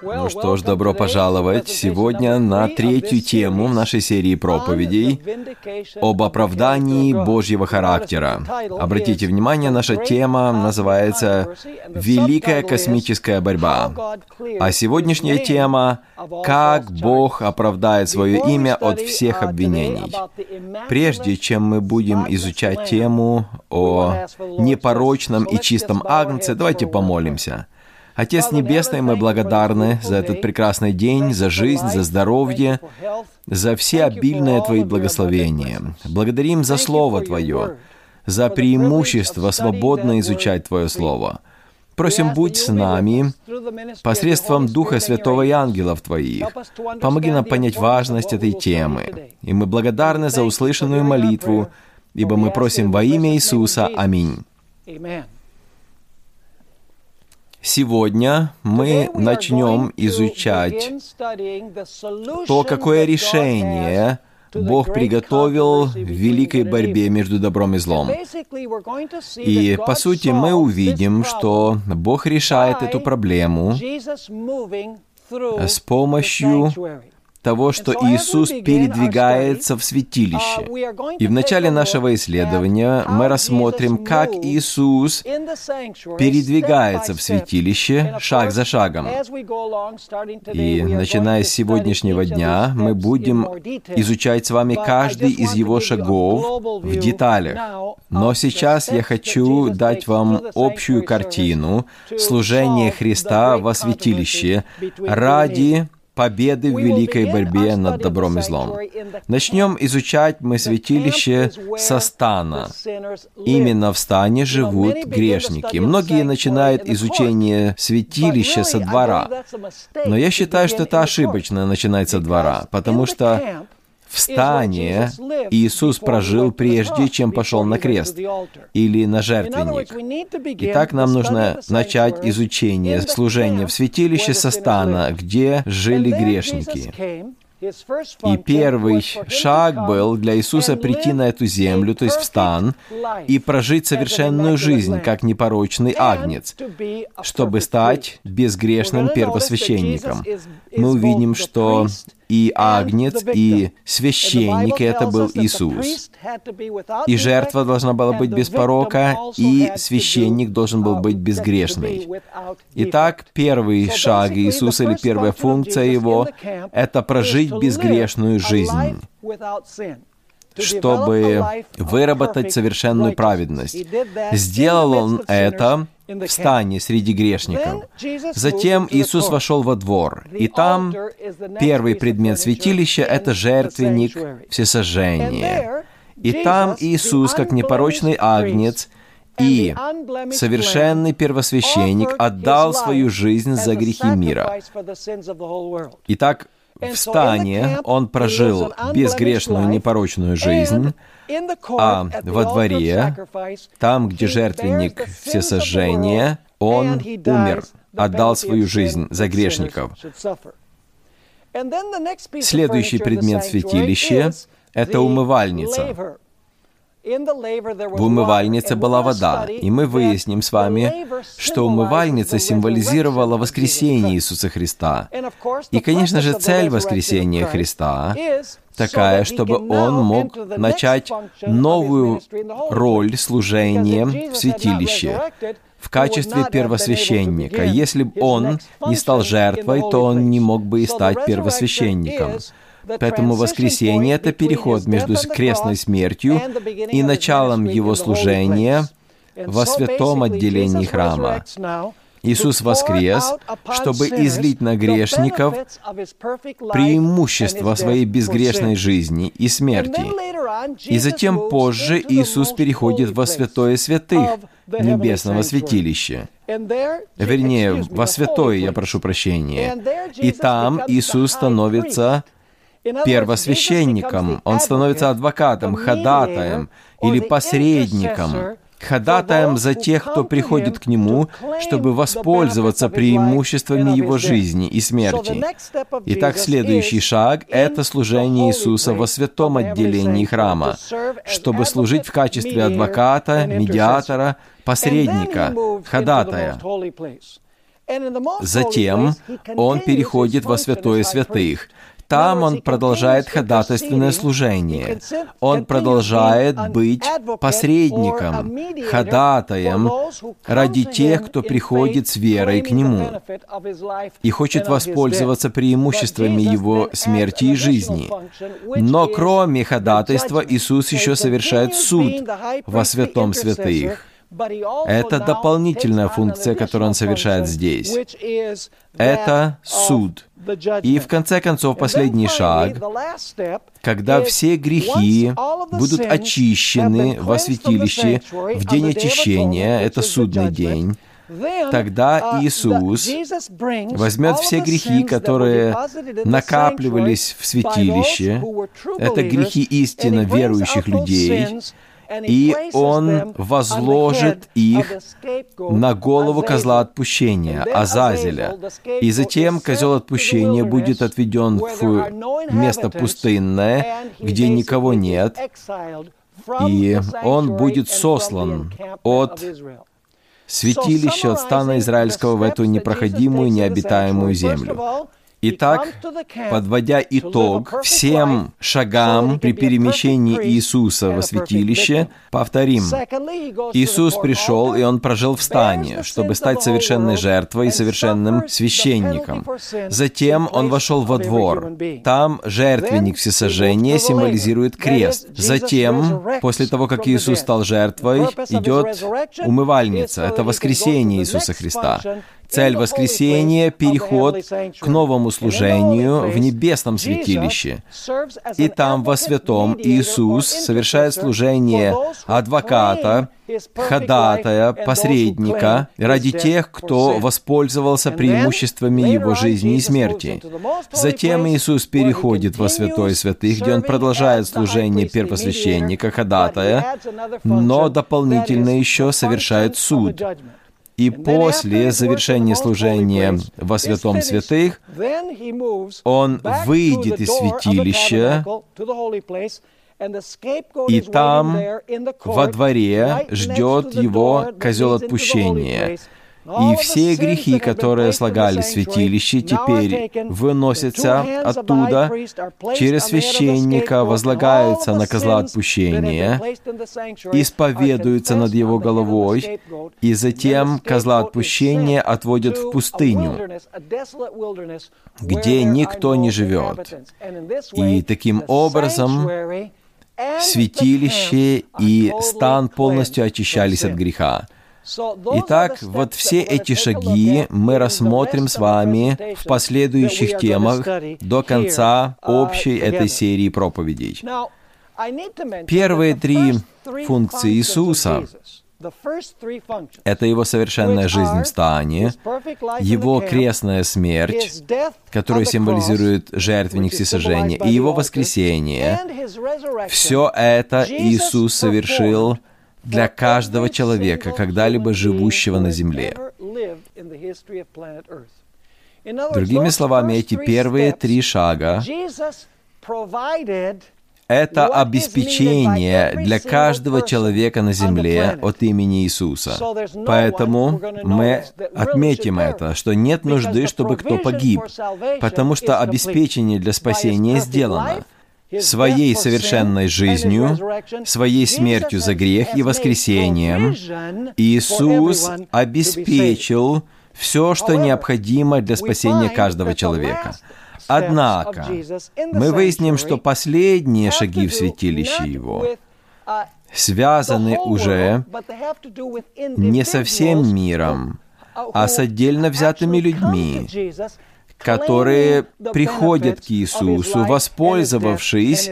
Ну что ж, добро пожаловать сегодня на третью тему в нашей серии проповедей об оправдании Божьего характера. Обратите внимание, наша тема называется «Великая космическая борьба». А сегодняшняя тема «Как Бог оправдает свое имя от всех обвинений». Прежде чем мы будем изучать тему о непорочном и чистом агнце, давайте помолимся – Отец Небесный, мы благодарны за этот прекрасный день, за жизнь, за здоровье, за все обильные Твои благословения. Благодарим за Слово Твое, за преимущество свободно изучать Твое Слово. Просим, будь с нами посредством Духа Святого и ангелов Твоих. Помоги нам понять важность этой темы. И мы благодарны за услышанную молитву, ибо мы просим во имя Иисуса. Аминь. Сегодня мы начнем изучать то, какое решение Бог приготовил в великой борьбе между добром и злом. И, по сути, мы увидим, что Бог решает эту проблему с помощью того, что Иисус передвигается в святилище. И в начале нашего исследования мы рассмотрим, как Иисус передвигается в святилище шаг за шагом. И начиная с сегодняшнего дня мы будем изучать с вами каждый из его шагов в деталях. Но сейчас я хочу дать вам общую картину служения Христа во святилище ради победы в великой борьбе над добром и злом. Начнем изучать мы святилище со стана. Именно в стане живут грешники. Многие начинают изучение святилища со двора. Но я считаю, что это ошибочно начинать со двора, потому что в стане Иисус прожил прежде, чем пошел на крест или на жертвенник. Итак, нам нужно начать изучение служения в святилище со стана, где жили грешники. И первый шаг был для Иисуса прийти на эту землю, то есть в стан, и прожить совершенную жизнь, как непорочный агнец, чтобы стать безгрешным первосвященником. Мы увидим, что и агнец, и священник, и это был Иисус. И жертва должна была быть без порока, и священник должен был быть безгрешный. Итак, первый шаг Иисуса или первая функция Его — это прожить безгрешную жизнь чтобы выработать совершенную праведность. Сделал он это в стане среди грешников. Затем Иисус вошел во двор, и там первый предмет святилища — это жертвенник всесожжения. И там Иисус, как непорочный агнец, и совершенный первосвященник отдал свою жизнь за грехи мира. Итак, в стане он прожил безгрешную непорочную жизнь, а во дворе, там, где жертвенник всесожжения, он умер, отдал свою жизнь за грешников. Следующий предмет святилища — это умывальница. В умывальнице была вода, и мы выясним с вами, что умывальница символизировала воскресение Иисуса Христа. И, конечно же, цель воскресения Христа такая, чтобы он мог начать новую роль служения в святилище в качестве первосвященника. Если бы он не стал жертвой, то он не мог бы и стать первосвященником. Поэтому воскресение — это переход между крестной смертью и началом его служения во святом отделении храма. Иисус воскрес, чтобы излить на грешников преимущество своей безгрешной жизни и смерти. И затем позже Иисус переходит во святое святых небесного святилища. Вернее, во святое, я прошу прощения. И там Иисус становится первосвященником, он становится адвокатом, ходатаем или посредником, ходатаем за тех, кто приходит к Нему, чтобы воспользоваться преимуществами Его жизни и смерти. Итак, следующий шаг — это служение Иисуса во святом отделении храма, чтобы служить в качестве адвоката, медиатора, посредника, ходатая. Затем он переходит во святое святых, там он продолжает ходатайственное служение. Он продолжает быть посредником, ходатаем ради тех, кто приходит с верой к нему и хочет воспользоваться преимуществами его смерти и жизни. Но кроме ходатайства Иисус еще совершает суд во святом святых. Это дополнительная функция, которую он совершает здесь. Это суд. И в конце концов последний шаг, когда все грехи будут очищены во святилище в день очищения, это судный день, Тогда uh, Иисус возьмет все грехи, которые накапливались в святилище, это грехи истинно верующих людей, и он возложит их на голову козла отпущения, Азазеля. И затем козел отпущения будет отведен в место пустынное, где никого нет, и он будет сослан от святилища, от стана израильского в эту непроходимую, необитаемую землю. Итак, подводя итог всем шагам при перемещении Иисуса во святилище, повторим. Иисус пришел, и Он прожил в стане, чтобы стать совершенной жертвой и совершенным священником. Затем Он вошел во двор. Там жертвенник всесожжения символизирует крест. Затем, после того, как Иисус стал жертвой, идет умывальница. Это воскресение Иисуса Христа. Цель воскресения — переход к новому служению в небесном святилище. И там, во святом, Иисус совершает служение адвоката, ходатая, посредника ради тех, кто воспользовался преимуществами его жизни и смерти. Затем Иисус переходит во святой святых, где он продолжает служение первосвященника, ходатая, но дополнительно еще совершает суд. И после завершения служения во святом святых он выйдет из святилища, и там во дворе ждет его козел отпущения. И все грехи, которые слагали святилище, теперь выносятся оттуда, через священника возлагаются на козла отпущения, исповедуются над его головой, и затем козла отпущения отводят в пустыню, где никто не живет. И таким образом святилище и стан полностью очищались от греха. Итак, вот все эти шаги мы рассмотрим с вами в последующих темах до конца uh, общей этой серии проповедей. Первые три функции Иисуса — это его совершенная жизнь в стане, его крестная смерть, которая символизирует жертвенник всесожжения, и его воскресение. Все это Иисус совершил для каждого человека, когда-либо живущего на Земле. Другими словами, эти первые три шага это обеспечение для каждого человека на земле от имени Иисуса. Поэтому мы отметим это, что нет нужды, чтобы кто погиб, потому что обеспечение для спасения сделано своей совершенной жизнью, своей смертью за грех и воскресением, Иисус обеспечил все, что необходимо для спасения каждого человека. Однако, мы выясним, что последние шаги в святилище Его связаны уже не со всем миром, а с отдельно взятыми людьми, которые приходят к Иисусу, воспользовавшись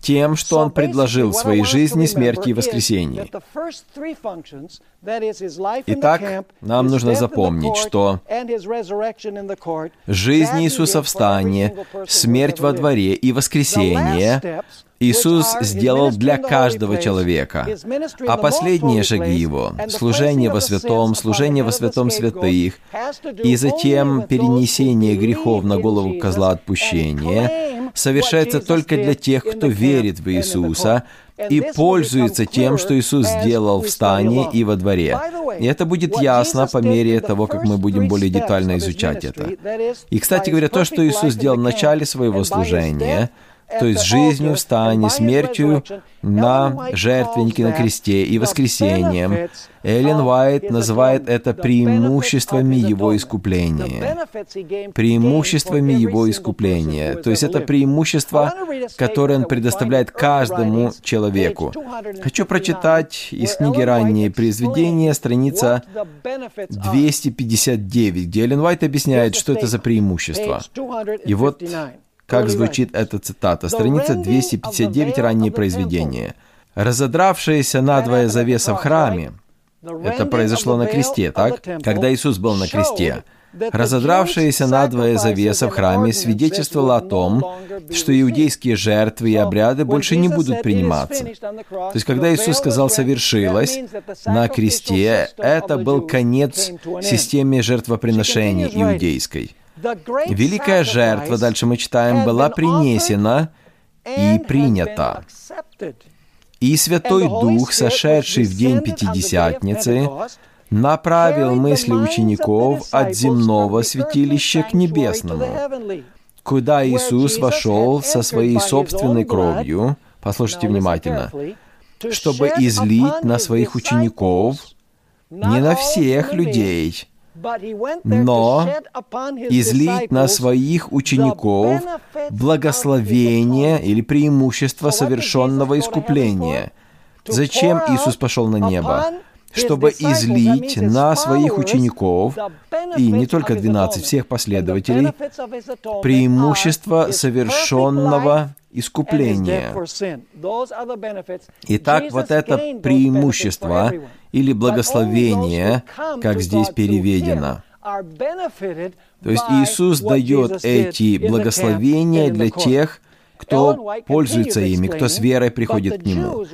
тем, что Он предложил в своей жизни, смерти и воскресении. Итак, нам нужно запомнить, что жизнь Иисуса в стане, смерть во дворе и воскресение Иисус сделал для каждого человека. А последние шаги Его — служение во святом, служение во святом святых, и затем перенесение грехов на голову козла отпущения совершается только для тех, кто верит в Иисуса и пользуется тем, что Иисус сделал в стане и во дворе. И это будет ясно по мере того, как мы будем более детально изучать это. И, кстати говоря, то, что Иисус сделал в начале своего служения — то есть жизнью, стане, смертью на жертвеннике на кресте и воскресением. Эллен Уайт называет это преимуществами его искупления. Преимуществами его искупления. То есть это преимущество, которое он предоставляет каждому человеку. Хочу прочитать из книги «Ранние произведения», страница 259, где Эллен Уайт объясняет, что это за преимущество. И вот как звучит эта цитата? Страница 259, ранние произведения. «Разодравшаяся надвое завеса в храме» Это произошло на кресте, так? Когда Иисус был на кресте. Разодравшаяся надвое завеса в храме свидетельствовала о том, что иудейские жертвы и обряды больше не будут приниматься. То есть, когда Иисус сказал «совершилось» на кресте, это был конец системе жертвоприношений иудейской. Великая жертва, дальше мы читаем, была принесена и принята. И Святой Дух, сошедший в день Пятидесятницы, направил мысли учеников от земного святилища к небесному, куда Иисус вошел со своей собственной кровью, послушайте внимательно, чтобы излить на своих учеников, не на всех людей, но излить на своих учеников благословение или преимущество совершенного искупления. Зачем Иисус пошел на небо? чтобы излить на своих учеников, и не только 12, всех последователей, преимущество совершенного искупления. Итак, вот это преимущество или благословение, как здесь переведено. То есть Иисус дает эти благословения для тех, кто пользуется ими, кто с верой приходит к Нему.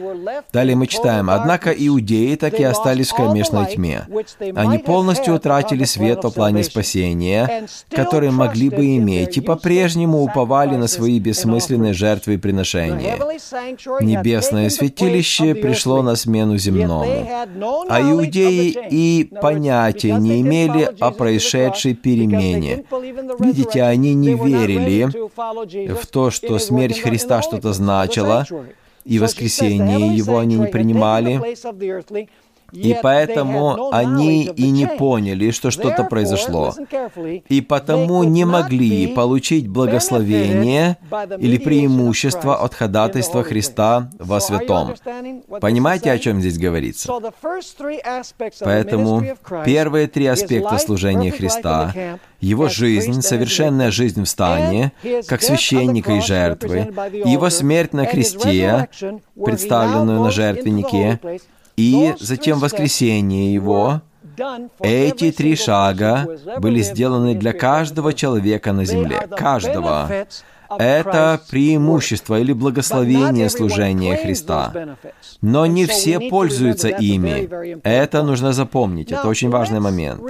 Далее мы читаем, «Однако иудеи так и остались в кромешной тьме. Они полностью утратили свет во плане спасения, который могли бы иметь, и по-прежнему уповали на свои бессмысленные жертвы и приношения. Небесное святилище пришло на смену земному, а иудеи и понятия не имели о происшедшей перемене. Видите, они не верили в то, что смерть Христа что-то значила, и воскресение Его они не принимали, и поэтому они и не поняли, что что-то произошло, и потому не могли получить благословение или преимущество от ходатайства Христа во святом. Понимаете, о чем здесь говорится? Поэтому первые три аспекта служения Христа его жизнь, совершенная жизнь в стане, как священника и жертвы, его смерть на кресте, представленную на жертвеннике, и затем воскресение Его, эти три шага были сделаны для каждого человека на земле, каждого. Это преимущество или благословение служения Христа. Но не все пользуются ими. Это нужно запомнить, это очень важный момент.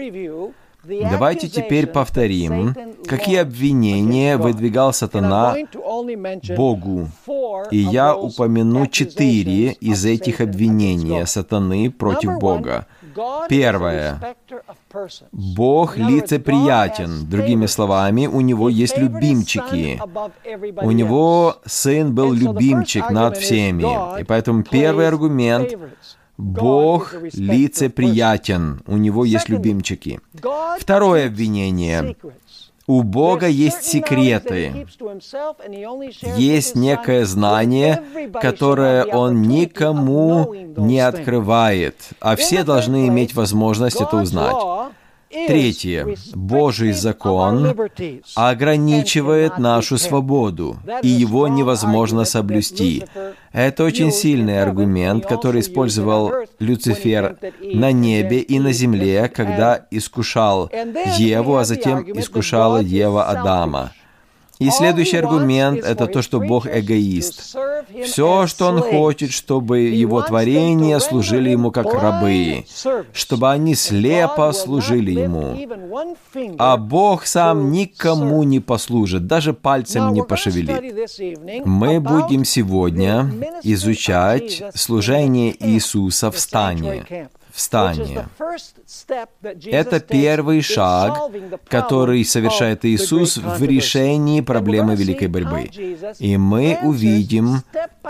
Давайте теперь повторим, какие обвинения выдвигал сатана Богу. И я упомяну четыре из этих обвинений сатаны против Бога. Первое. Бог лицеприятен. Другими словами, у него есть любимчики. У него сын был любимчик над всеми. И поэтому первый аргумент Бог лицеприятен, у него есть любимчики. Второе обвинение. У Бога есть секреты, есть некое знание, которое Он никому не открывает, а все должны иметь возможность это узнать. Третье. Божий закон ограничивает нашу свободу, и его невозможно соблюсти. Это очень сильный аргумент, который использовал Люцифер на небе и на земле, когда искушал Еву, а затем искушала Ева Адама. И следующий аргумент – это то, что Бог эгоист. Все, что Он хочет, чтобы Его творения служили Ему как рабы, чтобы они слепо служили Ему. А Бог сам никому не послужит, даже пальцем не пошевелит. Мы будем сегодня изучать служение Иисуса в стане встание. Это первый шаг, который совершает Иисус в решении проблемы великой борьбы. И мы увидим,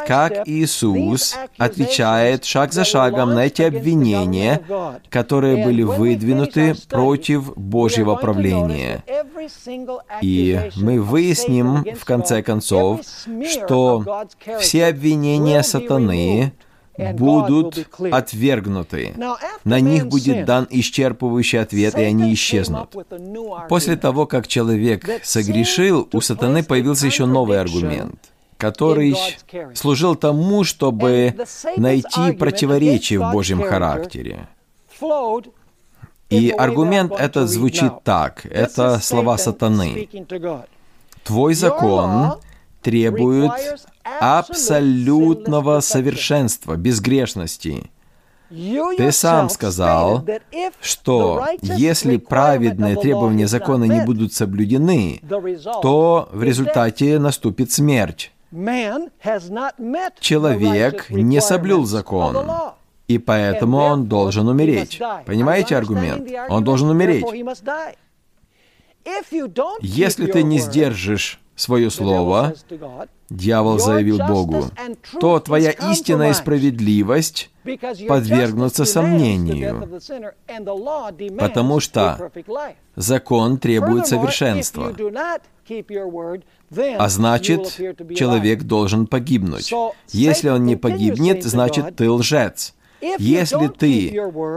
как Иисус отвечает шаг за шагом на эти обвинения, которые были выдвинуты против Божьего правления. И мы выясним, в конце концов, что все обвинения сатаны будут отвергнуты. На них будет дан исчерпывающий ответ, и они исчезнут. После того, как человек согрешил, у сатаны появился еще новый аргумент который служил тому, чтобы найти противоречие в Божьем характере. И аргумент этот звучит так. Это слова сатаны. Твой закон требует абсолютного совершенства, безгрешности. Ты сам сказал, что если праведные требования закона не будут соблюдены, то в результате наступит смерть. Человек не соблюл закон, и поэтому он должен умереть. Понимаете аргумент? Он должен умереть. Если ты не сдержишь свое слово, дьявол заявил Богу, то твоя истинная справедливость подвергнутся сомнению, потому что закон требует совершенства. А значит, человек должен погибнуть. Если он не погибнет, значит, ты лжец. Если ты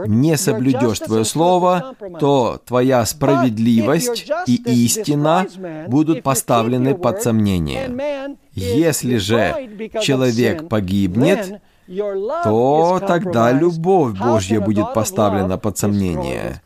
не соблюдешь твое слово, то твоя справедливость и истина будут поставлены под сомнение. Если же человек погибнет, то тогда любовь Божья будет поставлена под сомнение.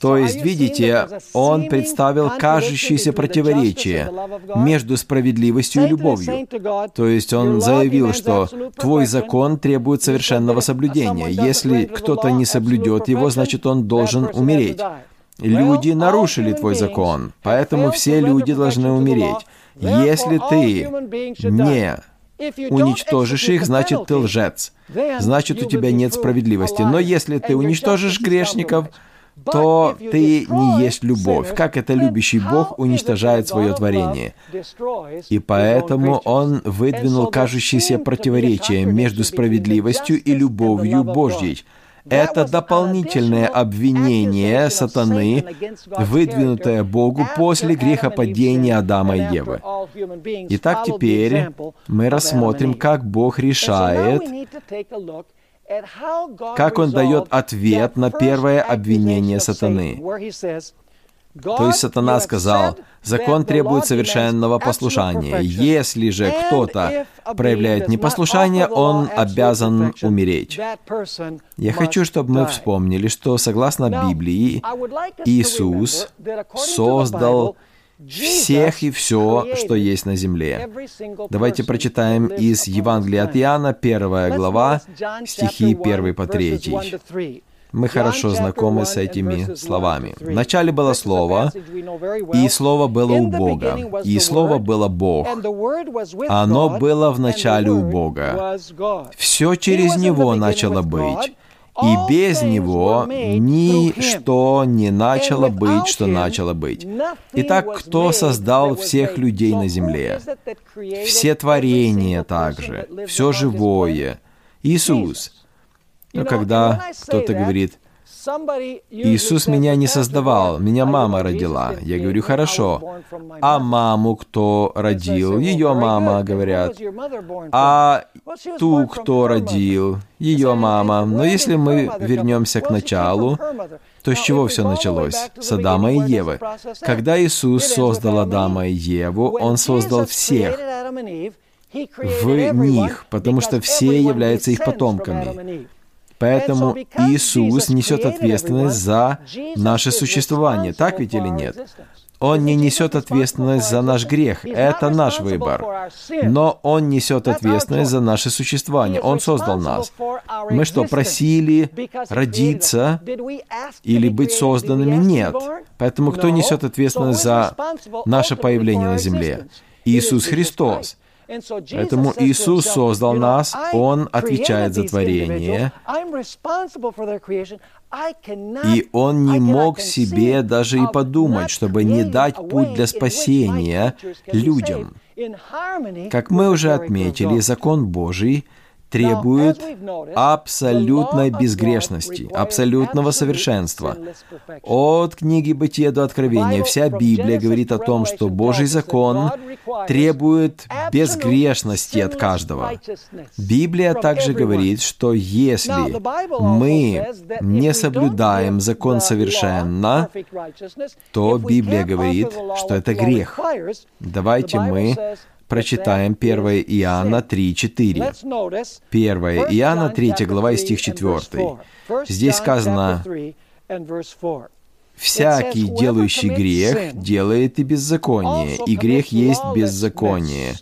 То есть, видите, он представил кажущееся противоречие между справедливостью и любовью. То есть он заявил, что твой закон требует совершенного соблюдения. Если кто-то не соблюдет его, значит он должен умереть. Люди нарушили твой закон, поэтому все люди должны умереть. Если ты не уничтожишь их, значит ты лжец. Значит, у тебя нет справедливости. Но если ты уничтожишь грешников, то ты не есть любовь, как это любящий Бог уничтожает свое творение. И поэтому он выдвинул кажущееся противоречие между справедливостью и любовью Божьей. Это дополнительное обвинение сатаны, выдвинутое Богу после грехопадения Адама и Евы. Итак, теперь мы рассмотрим, как Бог решает как он дает ответ на первое обвинение сатаны. То есть сатана сказал, закон требует совершенного послушания. Если же кто-то проявляет непослушание, он обязан умереть. Я хочу, чтобы мы вспомнили, что согласно Библии Иисус создал всех и все, что есть на земле. Давайте прочитаем из Евангелия от Иоанна, первая глава, стихи 1 по 3. Мы хорошо знакомы с этими словами. Вначале было Слово, и Слово было у Бога, и Слово было Бог. Оно было в начале у Бога. Все через Него начало быть и без него ничто не начало быть, что начало быть. Итак, кто создал всех людей на земле? Все творения также, все живое. Иисус. Но когда кто-то говорит, Иисус меня не создавал, меня мама родила. Я говорю, хорошо. А маму кто родил? Ее мама, говорят. А ту, кто родил? Ее мама. Но если мы вернемся к началу, то с чего все началось? С Адама и Евы. Когда Иисус создал Адама и Еву, Он создал всех в них, потому что все являются их потомками. Поэтому Иисус несет ответственность за наше существование, так ведь или нет? Он не несет ответственность за наш грех. Это наш выбор. Но Он несет ответственность за наше существование. Он создал нас. Мы что, просили родиться или быть созданными? Нет. Поэтому кто несет ответственность за наше появление на земле? Иисус Христос. Поэтому Иисус создал нас, Он отвечает за творение, и Он не мог себе даже и подумать, чтобы не дать путь для спасения людям. Как мы уже отметили, закон Божий — требует абсолютной безгрешности, абсолютного совершенства. От книги Бытия до Откровения вся Библия говорит о том, что Божий закон требует безгрешности от каждого. Библия также говорит, что если мы не соблюдаем закон совершенно, то Библия говорит, что это грех. Давайте мы прочитаем 1 Иоанна 3.4. 1 Иоанна 3 глава стих 4. Здесь сказано, «Всякий, делающий грех, делает и беззаконие, и грех есть беззаконие».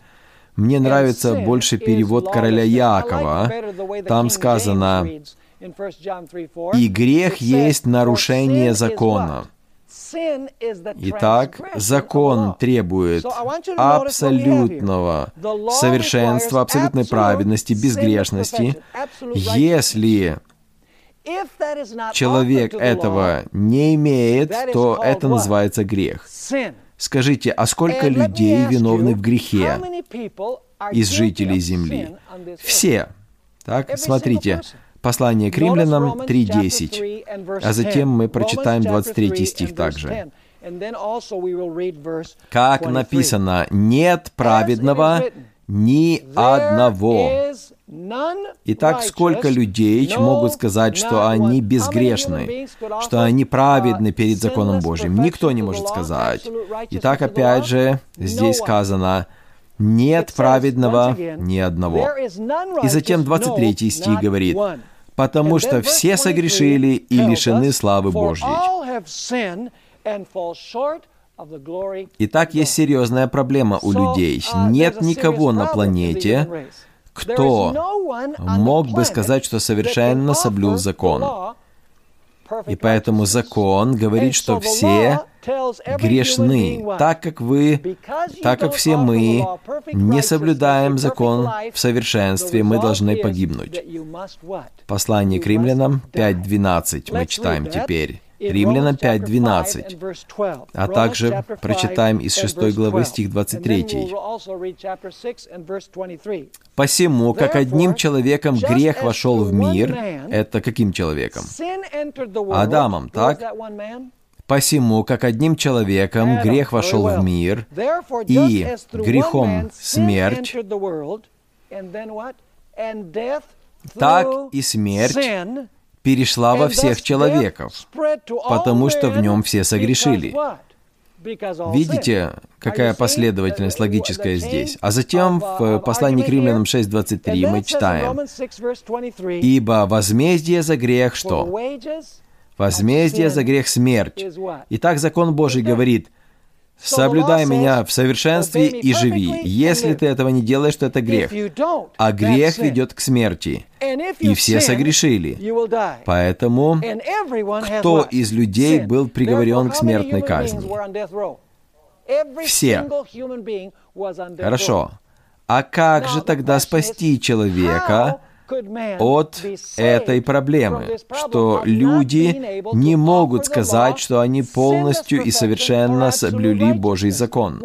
Мне нравится больше перевод короля Якова. Там сказано, «И грех есть нарушение закона». Итак, закон требует абсолютного совершенства, абсолютной праведности, безгрешности. Если человек этого не имеет, то это называется грех. Скажите, а сколько людей виновны в грехе? из жителей земли? Все. Так, смотрите, Послание к римлянам 3.10, а затем мы прочитаем 23 стих также. Как написано, «Нет праведного ни одного». Итак, сколько людей могут сказать, что они безгрешны, что они праведны перед законом Божьим? Никто не может сказать. Итак, опять же, здесь сказано, нет праведного ни одного. И затем 23 стих говорит, потому что все согрешили и лишены славы Божьей. Итак, есть серьезная проблема у людей. Нет никого на планете, кто мог бы сказать, что совершенно соблюл закон. И поэтому закон говорит, что все грешны, так как вы, так как все мы не соблюдаем закон в совершенстве, мы должны погибнуть. Послание к римлянам 5.12 мы читаем теперь. Римлянам 5.12, а также прочитаем из 6 главы стих 23. «Посему, как одним человеком грех вошел в мир, это каким человеком? Адамом, так? Посему, как одним человеком грех вошел в мир, и грехом смерть, так и смерть перешла во всех человеков, потому что в нем все согрешили. Видите, какая последовательность логическая здесь? А затем в послании к римлянам 6.23 мы читаем, «Ибо возмездие за грех что? Возмездие за грех смерть. Итак, закон Божий говорит, «Соблюдай меня в совершенстве и живи. Если ты этого не делаешь, то это грех. А грех ведет к смерти. И все согрешили. Поэтому кто из людей был приговорен к смертной казни? Все. Хорошо. А как же тогда спасти человека, от этой проблемы, что люди не могут сказать, что они полностью и совершенно соблюли Божий закон.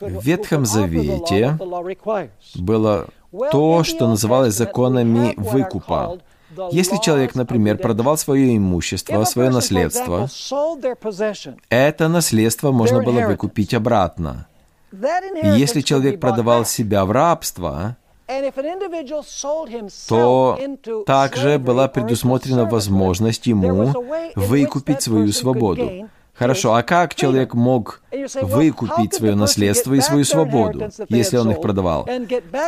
В Ветхом Завете было то, что называлось законами выкупа. Если человек, например, продавал свое имущество, свое наследство, это наследство можно было выкупить обратно. И если человек продавал себя в рабство, то также была предусмотрена возможность ему выкупить свою свободу. Хорошо, а как человек мог выкупить свое наследство и свою свободу, если он их продавал?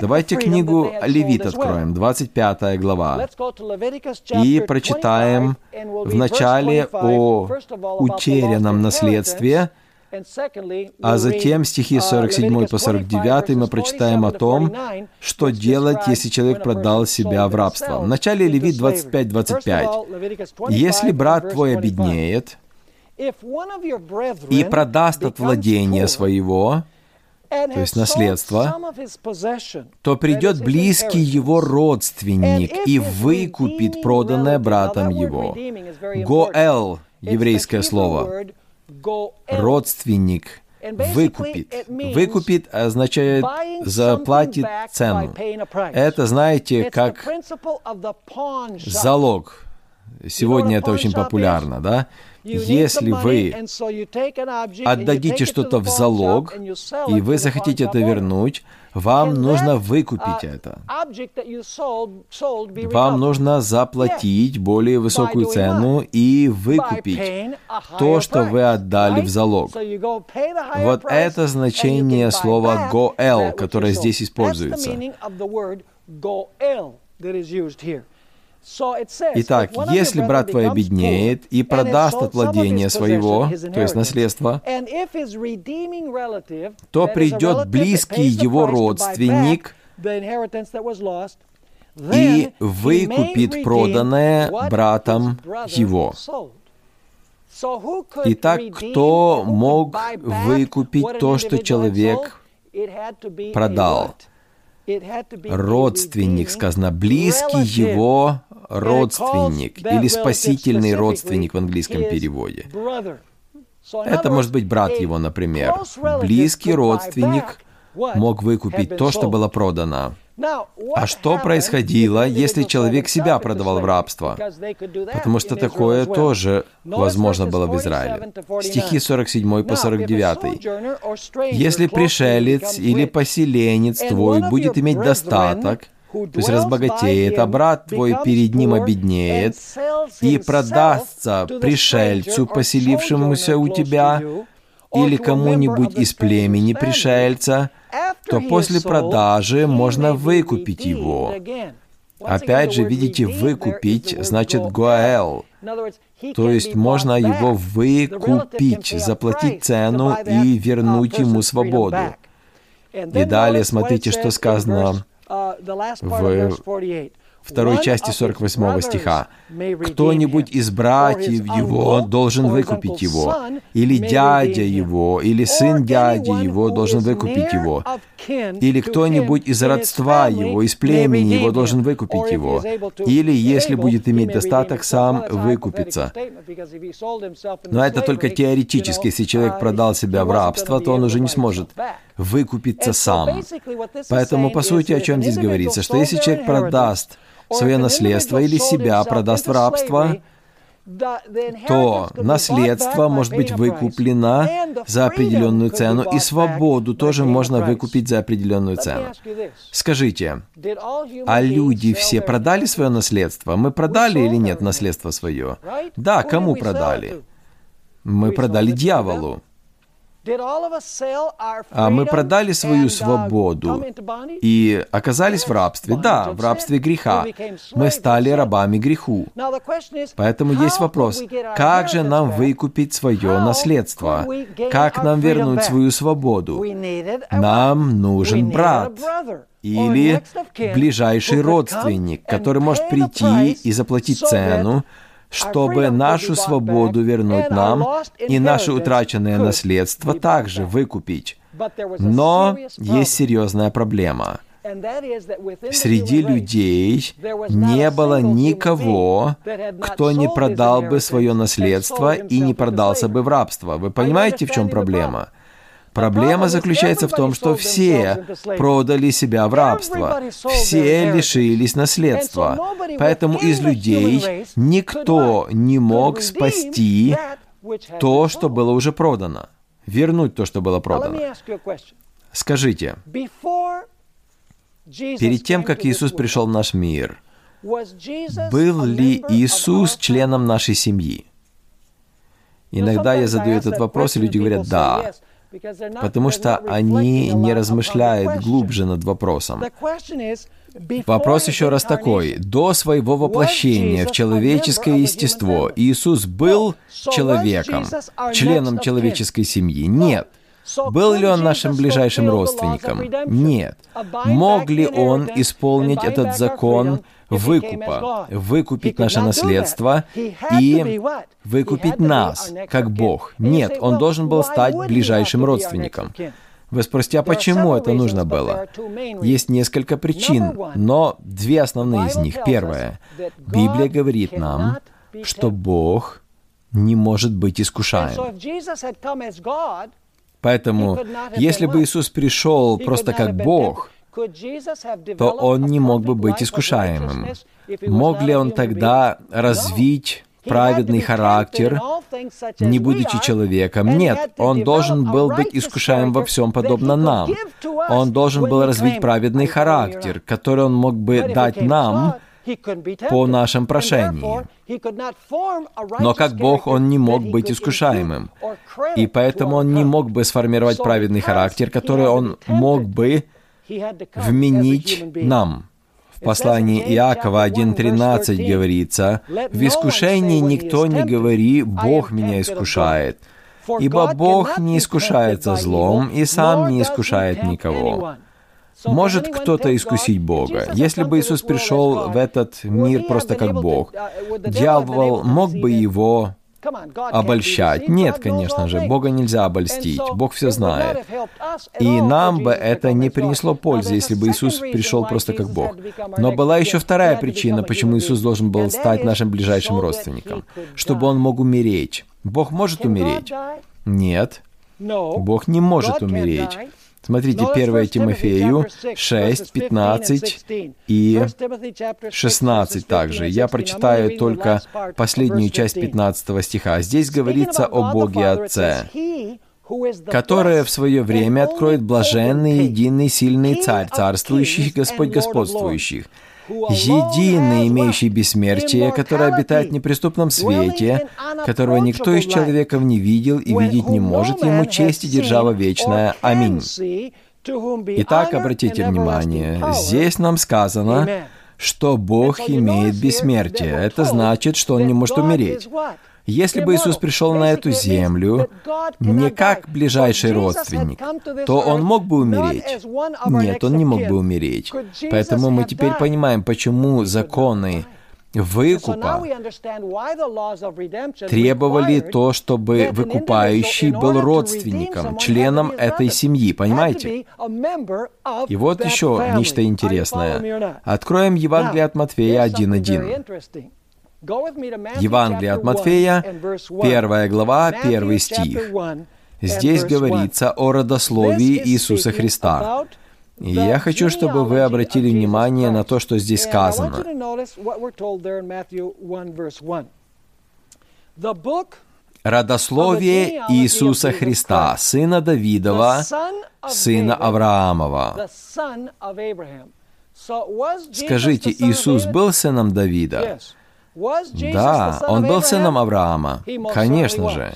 Давайте книгу Левит откроем, 25 глава, и прочитаем в начале о утерянном наследстве, а затем стихи 47 по 49 мы прочитаем о том, что делать, если человек продал себя в рабство. В начале Левит 25-25. «Если брат твой обеднеет, и продаст от владения своего, то есть наследство, то придет близкий его родственник и выкупит проданное братом его. Гоэл, еврейское слово, родственник, выкупит. Выкупит означает заплатит цену. Это, знаете, как залог. Сегодня это очень популярно, да? Если вы отдадите что-то в залог, и вы захотите это вернуть, вам нужно выкупить это. Вам нужно заплатить более высокую цену и выкупить то, что вы отдали в залог. Вот это значение слова «гоэл», которое здесь используется. Итак, если брат твой обеднеет и продаст от владения своего, то есть наследство, то придет близкий его родственник и выкупит проданное братом его. Итак, кто мог выкупить то, что человек продал? Родственник, сказано, близкий его родственник или спасительный родственник в английском переводе. Это может быть брат его, например. Близкий родственник мог выкупить то, что было продано. А что происходило, если человек себя продавал в рабство? Потому что такое тоже возможно было в Израиле. Стихи 47 по 49. «Если пришелец или поселенец твой будет иметь достаток, то есть разбогатеет, а брат твой перед ним обеднеет, и продастся пришельцу, поселившемуся у тебя, или кому-нибудь из племени пришельца, то после продажи можно выкупить его. Опять же, видите, выкупить значит гоэл, то есть можно его выкупить, заплатить цену и вернуть ему свободу. И далее смотрите, что сказано в второй части 48 стиха. «Кто-нибудь из братьев его должен выкупить его, или дядя его, или сын дяди его должен выкупить его, или кто-нибудь из родства его, из племени его должен выкупить его, или, если будет иметь достаток, сам выкупится». Но это только теоретически. Если человек продал себя в рабство, то он уже не сможет выкупиться сам. Поэтому, по сути, о чем здесь говорится, что если человек продаст свое наследство или себя продаст в рабство, то наследство может быть выкуплено за определенную цену, и свободу тоже можно выкупить за определенную цену. Скажите, а люди все продали свое наследство? Мы продали или нет наследство свое? Да, кому продали? Мы продали дьяволу. А мы продали свою uh, свободу и оказались в рабстве. Да, в рабстве греха. Мы стали рабами греху. Поэтому есть вопрос, как же нам выкупить свое наследство? Как нам вернуть свою свободу? Нам нужен брат или ближайший родственник, который может прийти и заплатить цену, чтобы нашу свободу вернуть нам и наше утраченное наследство также выкупить. Но есть серьезная проблема. Среди людей не было никого, кто не продал бы свое наследство и не продался бы в рабство. Вы понимаете, в чем проблема? Проблема заключается в том, что все продали себя в рабство, все лишились наследства. Поэтому из людей никто не мог спасти то, что было уже продано, вернуть то, что было продано. Скажите, перед тем, как Иисус пришел в наш мир, был ли Иисус членом нашей семьи? Иногда я задаю этот вопрос, и люди говорят «да», потому что они не размышляют глубже над вопросом. Вопрос еще раз такой. До своего воплощения в человеческое естество Иисус был человеком, членом человеческой семьи? Нет. Был ли он нашим ближайшим родственником? Нет. Мог ли он исполнить этот закон выкупа, выкупить наше наследство и выкупить нас, как Бог? Нет, он должен был стать ближайшим родственником. Вы спросите, а почему это нужно было? Есть несколько причин, но две основные из них. Первое. Библия говорит нам, что Бог не может быть искушаем. Поэтому, если бы Иисус пришел просто как Бог, то Он не мог бы быть искушаемым. Мог ли Он тогда развить праведный характер, не будучи человеком. Нет, он должен был быть искушаем во всем подобно нам. Он должен был развить праведный характер, который он мог бы дать нам, по нашим прошениям. Но как Бог он не мог быть искушаемым, и поэтому он не мог бы сформировать праведный характер, который он мог бы вменить нам. В послании Иакова 1.13 говорится, «В искушении никто не говори, Бог меня искушает, ибо Бог не искушается злом и сам не искушает никого». Может кто-то искусить Бога? Если бы Иисус пришел в этот мир просто как Бог, дьявол мог бы его обольщать. Нет, конечно же, Бога нельзя обольстить, Бог все знает. И нам бы это не принесло пользы, если бы Иисус пришел просто как Бог. Но была еще вторая причина, почему Иисус должен был стать нашим ближайшим родственником, чтобы Он мог умереть. Бог может умереть? Нет, Бог не может умереть. Смотрите, 1 Тимофею 6, 15 и 16 также. Я прочитаю только последнюю часть 15 стиха. Здесь говорится о Боге Отце, которое в свое время откроет блаженный, единый, сильный Царь, царствующий Господь господствующих, единый, имеющий бессмертие, который обитает в неприступном свете, которого никто из человеков не видел и видеть не может, ему честь и держава вечная. Аминь. Итак, обратите внимание, здесь нам сказано, что Бог имеет бессмертие. Это значит, что Он не может умереть. Если бы Иисус пришел на эту землю не как ближайший родственник, то Он мог бы умереть. Нет, Он не мог бы умереть. Поэтому мы теперь понимаем, почему законы выкупа требовали то, чтобы выкупающий был родственником, членом этой семьи, понимаете? И вот еще нечто интересное. Откроем Евангелие от Матфея 1.1. Евангелие от Матфея, первая глава, первый стих. Здесь говорится о родословии Иисуса Христа. И я хочу, чтобы вы обратили внимание на то, что здесь сказано. Родословие Иисуса Христа, сына Давидова, сына Авраамова. Скажите, Иисус был сыном Давида? Да, он был сыном Авраама, конечно же.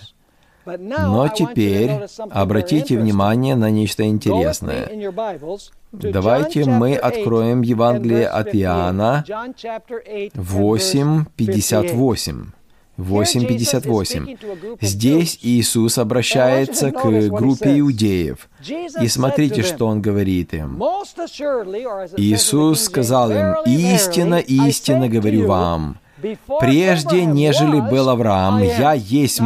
Но теперь обратите внимание на нечто интересное. Давайте мы откроем Евангелие от Иоанна 8.58. 8.58. Здесь Иисус обращается к группе иудеев. И смотрите, что Он говорит им. Иисус сказал им, «Истина, истина говорю вам, прежде, нежели был Авраам, я есть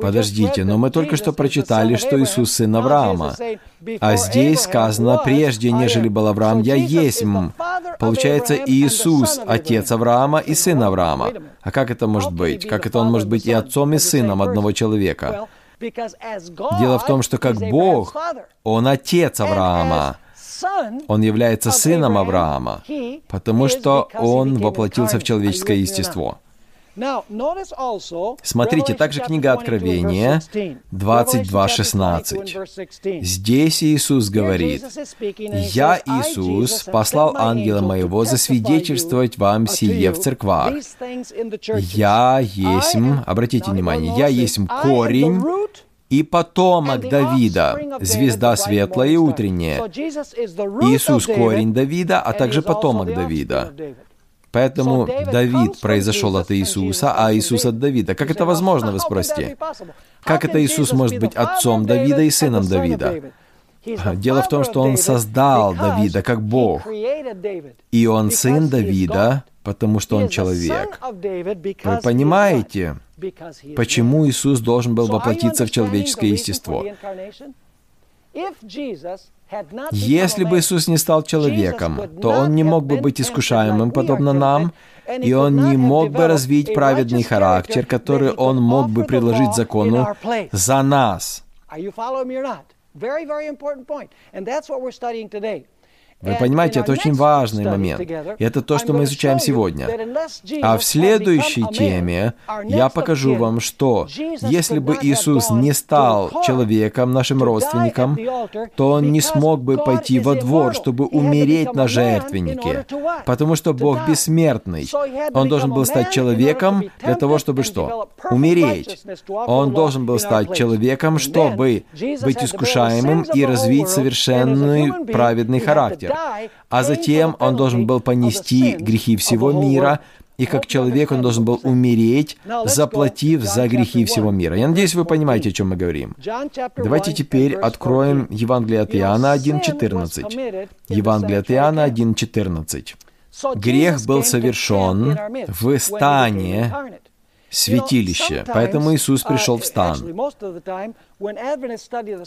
Подождите, но мы только что прочитали, что Иисус сын Авраама. А здесь сказано, прежде, нежели был Авраам, я есть. Получается, Иисус, отец Авраама и сын Авраама. А как это может быть? Как это он может быть и отцом, и сыном одного человека? Дело в том, что как Бог, Он отец Авраама. Он является сыном Авраама, потому что он воплотился в человеческое естество. Смотрите, также книга Откровения 22.16. Здесь Иисус говорит, «Я, Иисус, послал ангела моего засвидетельствовать вам сие в церквах. Я есть, обратите внимание, я есть корень и потомок Давида, звезда светлая и утренняя. Иисус корень Давида, а также потомок Давида. Поэтому Давид произошел от Иисуса, а Иисус от Давида. Как это возможно, вы спросите? Как это Иисус может быть отцом Давида и сыном Давида? Дело в том, что Он создал Давида как Бог. И Он сын Давида, потому что Он человек. Вы понимаете, почему Иисус должен был воплотиться в человеческое естество? Если бы Иисус не стал человеком, то Он не мог бы быть искушаемым, подобно нам, и Он не мог бы развить праведный характер, который Он мог бы предложить закону за нас. Вы понимаете, это очень важный момент. И это то, что мы изучаем сегодня. А в следующей теме я покажу вам, что если бы Иисус не стал человеком, нашим родственником, то Он не смог бы пойти во двор, чтобы умереть на жертвеннике, потому что Бог бессмертный. Он должен был стать человеком для того, чтобы что? Умереть. Он должен был стать человеком, чтобы быть искушаемым и развить совершенный праведный характер характер. А затем он должен был понести грехи всего мира, и как человек он должен был умереть, заплатив за грехи всего мира. Я надеюсь, вы понимаете, о чем мы говорим. Давайте теперь откроем Евангелие от Иоанна 1.14. Евангелие от Иоанна 1.14. Грех был совершен в стане святилище. Поэтому Иисус пришел в стан.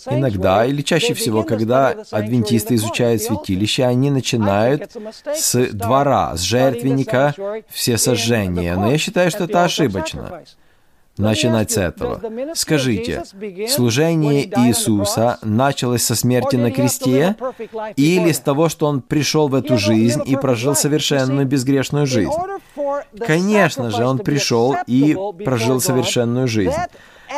Иногда, или чаще всего, когда адвентисты изучают святилище, они начинают с двора, с жертвенника, все сожжения. Но я считаю, что это ошибочно начинать с этого. Скажите, служение Иисуса началось со смерти на кресте или с того, что Он пришел в эту жизнь и прожил совершенную безгрешную жизнь? Конечно же, Он пришел и прожил совершенную жизнь.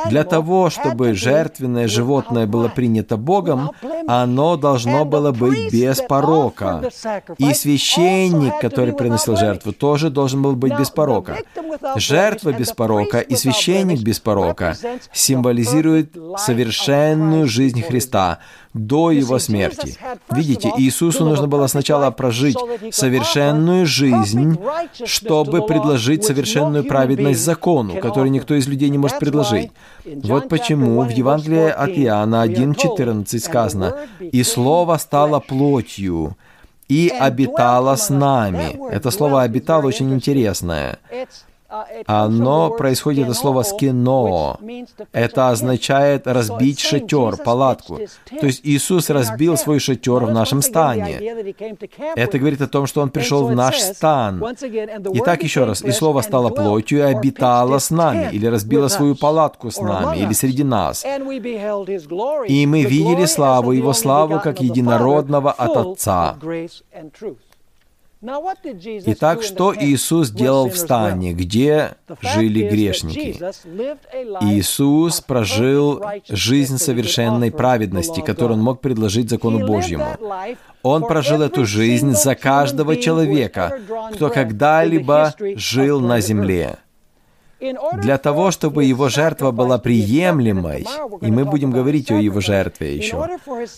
Для того, чтобы жертвенное животное было принято Богом, оно должно было быть без порока. И священник, который приносил жертву, тоже должен был быть без порока. Жертва без порока и священник без порока символизируют совершенную жизнь Христа до Его смерти. Видите, Иисусу нужно было сначала прожить совершенную жизнь, чтобы предложить совершенную праведность закону, который никто из людей не может предложить. Вот почему в Евангелии от Иоанна 1.14 сказано «И Слово стало плотью, и обитало с нами». Это слово «обитало» очень интересное. Оно происходит от слова «скино». Это означает разбить шатер, палатку. То есть Иисус разбил свой шатер в нашем стане. Это говорит о том, что Он пришел в наш стан. Итак, еще раз. «И Слово стало плотью и обитало с нами», или разбило свою палатку с нами, или среди нас. И мы видели славу Его, славу как единородного от Отца. Итак, что Иисус делал в стане, где жили грешники? Иисус прожил жизнь совершенной праведности, которую Он мог предложить закону Божьему. Он прожил эту жизнь за каждого человека, кто когда-либо жил на земле для того, чтобы его жертва была приемлемой, и мы будем говорить о его жертве еще,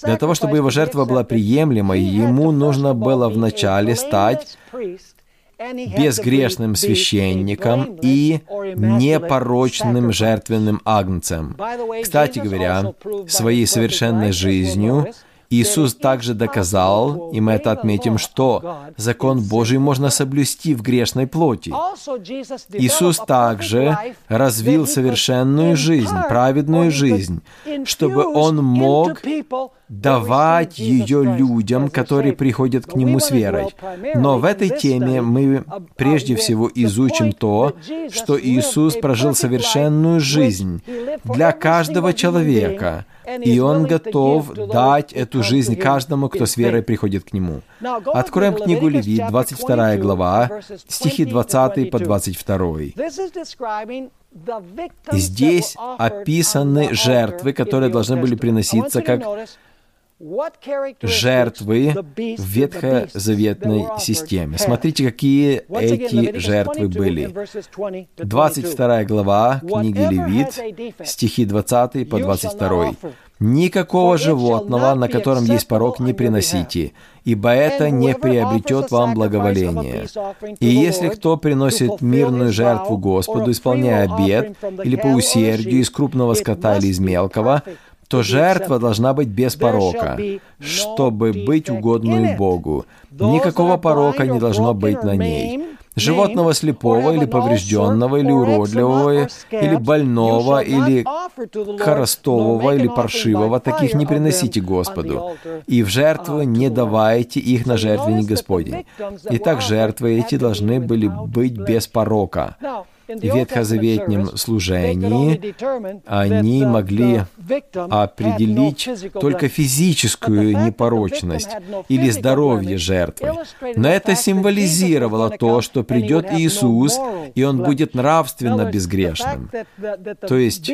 для того, чтобы его жертва была приемлемой, ему нужно было вначале стать безгрешным священником и непорочным жертвенным агнцем. Кстати говоря, своей совершенной жизнью Иисус также доказал, и мы это отметим, что закон Божий можно соблюсти в грешной плоти. Иисус также развил совершенную жизнь, праведную жизнь, чтобы Он мог давать ее людям, которые приходят к Нему с верой. Но в этой теме мы прежде всего изучим то, что Иисус прожил совершенную жизнь для каждого человека, и Он готов дать эту жизнь каждому, кто с верой приходит к Нему. Откроем книгу Левит, 22 глава, стихи 20 по 22. Здесь описаны жертвы, которые должны были приноситься как жертвы в ветхозаветной системе. Смотрите, какие эти жертвы были. 22 глава книги Левит, стихи 20 по 22. «Никакого животного, на котором есть порог, не приносите, ибо это не приобретет вам благоволение. И если кто приносит мирную жертву Господу, исполняя обед, или по усердию из крупного скота или из мелкого, то жертва должна быть без порока, чтобы быть угодной Богу. Никакого порока не должно быть на ней. Животного слепого или поврежденного, или уродливого, или больного, или коростового, или паршивого, таких не приносите Господу. И в жертву не давайте их на жертвенник Господень. Итак, жертвы эти должны были быть без порока ветхозаветнем служении они могли определить только физическую непорочность или здоровье жертвы. Но это символизировало то, что придет Иисус, и Он будет нравственно безгрешным. То есть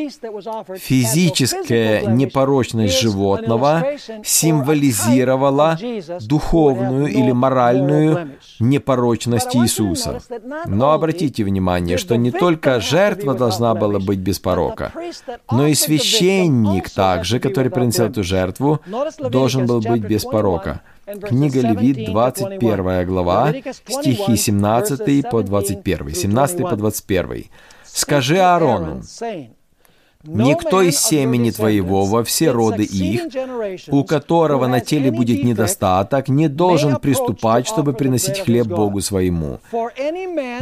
физическая непорочность животного символизировала духовную или моральную непорочность Иисуса. Но обратите внимание, что не только жертва должна была быть без порока, но и священник также, который принесел эту жертву, должен был быть без порока. Книга Левит, 21 глава, стихи 17 по 21. 17 по 21. «Скажи Аарону, Никто из семени твоего во все роды их, у которого на теле будет недостаток, не должен приступать, чтобы приносить хлеб Богу своему.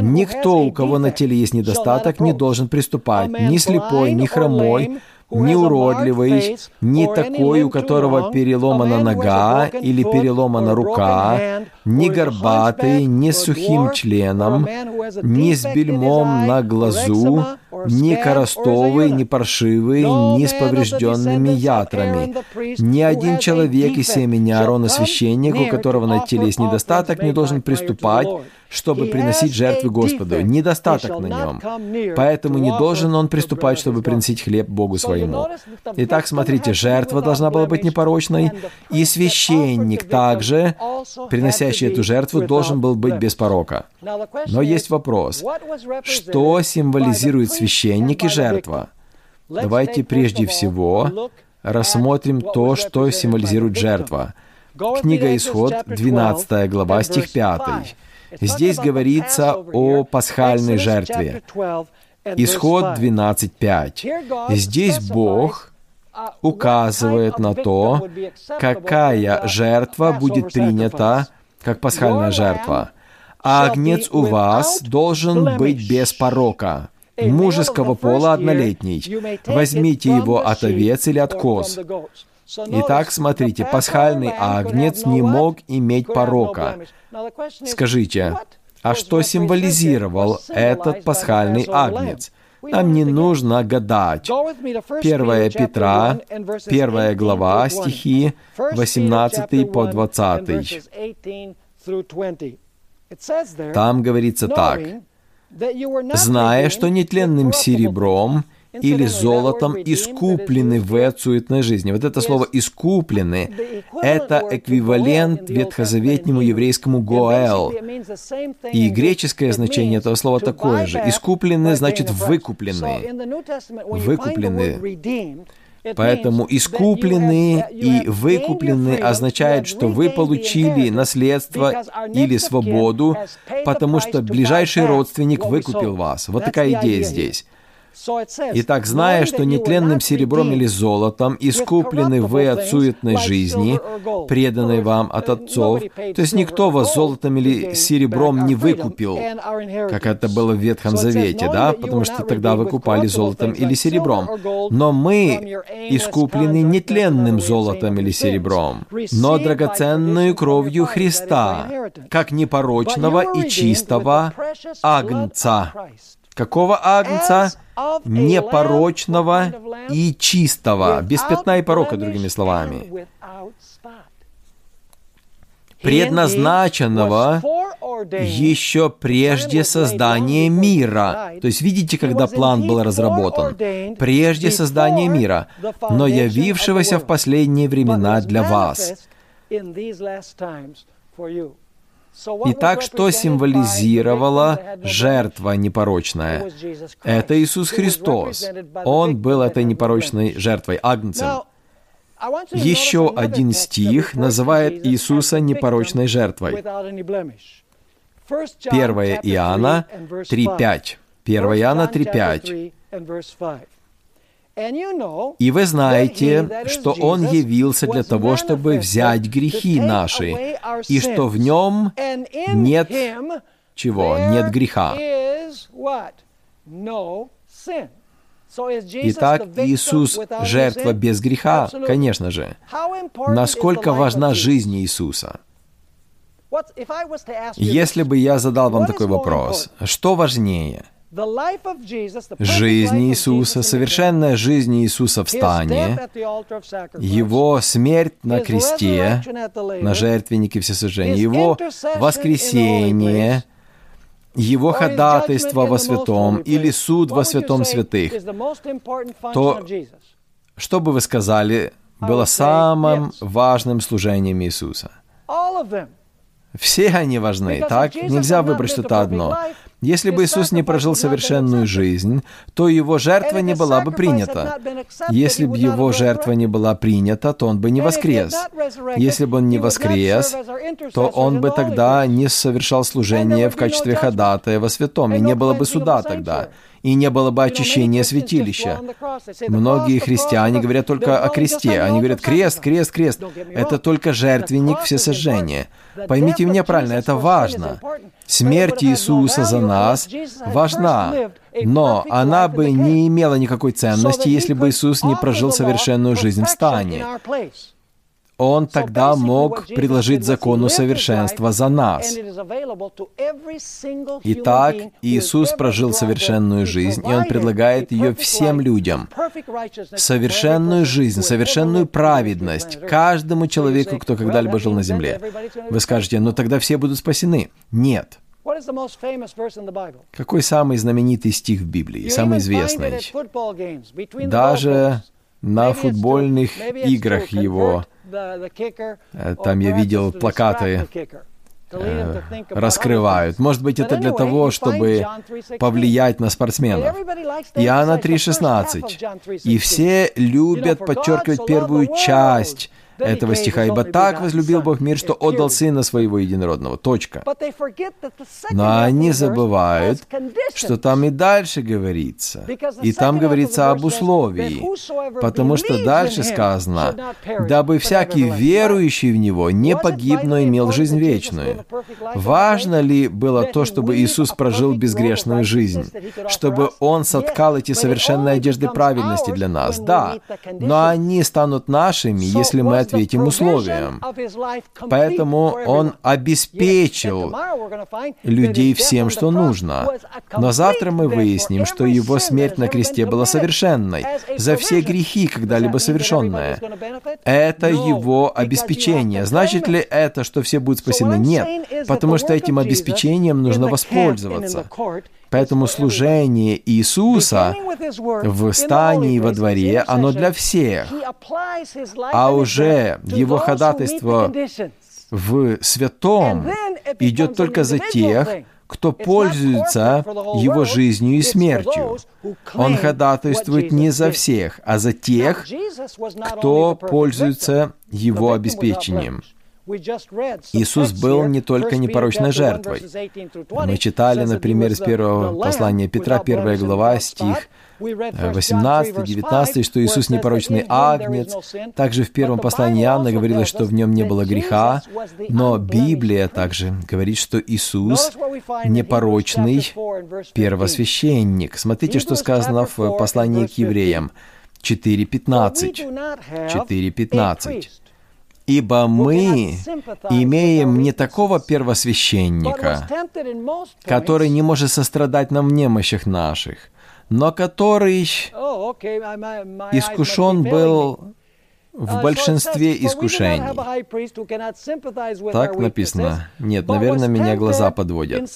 Никто, у кого на теле есть недостаток, не должен приступать, ни слепой, ни хромой, ни уродливый, ни такой, у которого переломана нога или переломана рука, ни горбатый, ни с сухим членом, ни с бельмом на глазу, ни коростовый, ни паршивый, ни с поврежденными ятрами. Ни один человек из семени Аарона священник, у которого на теле есть недостаток, не должен приступать, чтобы приносить жертвы Господу. Недостаток на нем. Поэтому не должен он приступать, чтобы приносить хлеб Богу своему. Итак, смотрите, жертва должна была быть непорочной, и священник также, приносящий эту жертву, должен был быть без порока. Но есть вопрос. Что символизирует священник и жертва? Давайте прежде всего рассмотрим то, что символизирует жертва. Книга Исход, 12 глава, стих 5. Здесь говорится о пасхальной жертве. Исход 12.5. Здесь Бог указывает на то, какая жертва будет принята как пасхальная жертва. Агнец у вас должен быть без порока, мужеского пола однолетний. Возьмите его от овец или от коз. Итак, смотрите, пасхальный агнец не мог иметь порока. Скажите, а что символизировал этот пасхальный агнец? Нам не нужно гадать. 1 Петра, 1 глава, стихи 18 по 20. Там говорится так. «Зная, что нетленным серебром или золотом искуплены от суетной жизни. Вот это слово «искуплены» — это эквивалент ветхозаветнему еврейскому «гоэл». И греческое значение этого слова такое же. «Искуплены» значит «выкуплены». «Выкуплены». Поэтому искуплены и выкуплены означает, что вы получили наследство или свободу, потому что ближайший родственник выкупил вас. Вот такая идея здесь. Итак, зная, что нетленным серебром или золотом искуплены вы от суетной жизни, преданной вам от отцов, то есть никто вас золотом или серебром не выкупил, как это было в Ветхом Завете, да, потому что тогда выкупали золотом или серебром. Но мы искуплены нетленным золотом или серебром, но драгоценную кровью Христа, как непорочного и чистого агнца. Какого агнца? Непорочного и чистого, без пятна и порока, другими словами. Предназначенного еще прежде создания мира. То есть видите, когда план был разработан? Прежде создания мира, но явившегося в последние времена для вас. Итак, что символизировала жертва непорочная? Это Иисус Христос. Он был этой непорочной жертвой, агнцем. Еще один стих называет Иисуса непорочной жертвой. 1 Иоанна 3.5. 1 Иоанна 3.5. И вы знаете, что Он явился для того, чтобы взять грехи наши, и что в Нем нет чего? Нет греха. Итак, Иисус – жертва без греха, конечно же. Насколько важна жизнь Иисуса? Если бы я задал вам такой вопрос, что важнее – Жизнь Иисуса, совершенная жизнь Иисуса в стане, Его смерть на кресте, на жертвеннике всесожжения, Его воскресение, Его ходатайство во святом или суд во святом святых, то что бы вы сказали, было самым важным служением Иисуса? Все они важны, так? Нельзя выбрать что-то одно. Если бы Иисус не прожил совершенную жизнь, то его жертва не была бы принята. Если бы его жертва не была принята, то он бы не воскрес. Если бы он не воскрес, то он бы тогда не совершал служение в качестве ходатая во святом, и не было бы суда тогда и не было бы очищения святилища. Многие христиане говорят только о кресте. Они говорят «крест, крест, крест». Это только жертвенник всесожжения. Поймите меня правильно, это важно. Смерть Иисуса за нас важна, но она бы не имела никакой ценности, если бы Иисус не прожил совершенную жизнь в стане он тогда мог предложить закону совершенства за нас. Итак, Иисус прожил совершенную жизнь, и Он предлагает ее всем людям. Совершенную жизнь, совершенную праведность каждому человеку, кто когда-либо жил на земле. Вы скажете, ну тогда все будут спасены. Нет. Какой самый знаменитый стих в Библии, самый известный? Даже на футбольных играх его Э, там я видел плакаты э, раскрывают. Может быть, это для того, чтобы повлиять на спортсменов. Иоанна 3,16. «И все любят подчеркивать первую часть этого стиха, ибо так возлюбил Бог мир, что отдал Сына Своего Единородного. Точка. Но они забывают, что там и дальше говорится. И там говорится об условии, потому что дальше сказано, дабы всякий верующий в Него не погиб, но имел жизнь вечную. Важно ли было то, чтобы Иисус прожил безгрешную жизнь, чтобы Он соткал эти совершенные одежды праведности для нас? Да, но они станут нашими, если мы ответим условиям. Поэтому он обеспечил людей всем, что нужно. Но завтра мы выясним, что его смерть на кресте была совершенной, за все грехи, когда-либо совершенные. Это его обеспечение. Значит ли это, что все будут спасены? Нет, потому что этим обеспечением нужно воспользоваться. Поэтому служение Иисуса в стане и во дворе, оно для всех. А уже Его ходатайство в святом идет только за тех, кто пользуется его жизнью и смертью. Он ходатайствует не за всех, а за тех, кто пользуется его обеспечением. Иисус был не только непорочной жертвой. Мы читали, например, из первого послания Петра, первая глава, стих 18, 19, что Иисус непорочный агнец. Также в первом послании Иоанна говорилось, что в нем не было греха, но Библия также говорит, что Иисус непорочный первосвященник. Смотрите, что сказано в послании к евреям 4.15. 4.15. Ибо мы имеем не такого первосвященника, который не может сострадать нам в немощах наших, но который искушен был в большинстве искушений. Так написано. Нет, наверное, меня глаза подводят.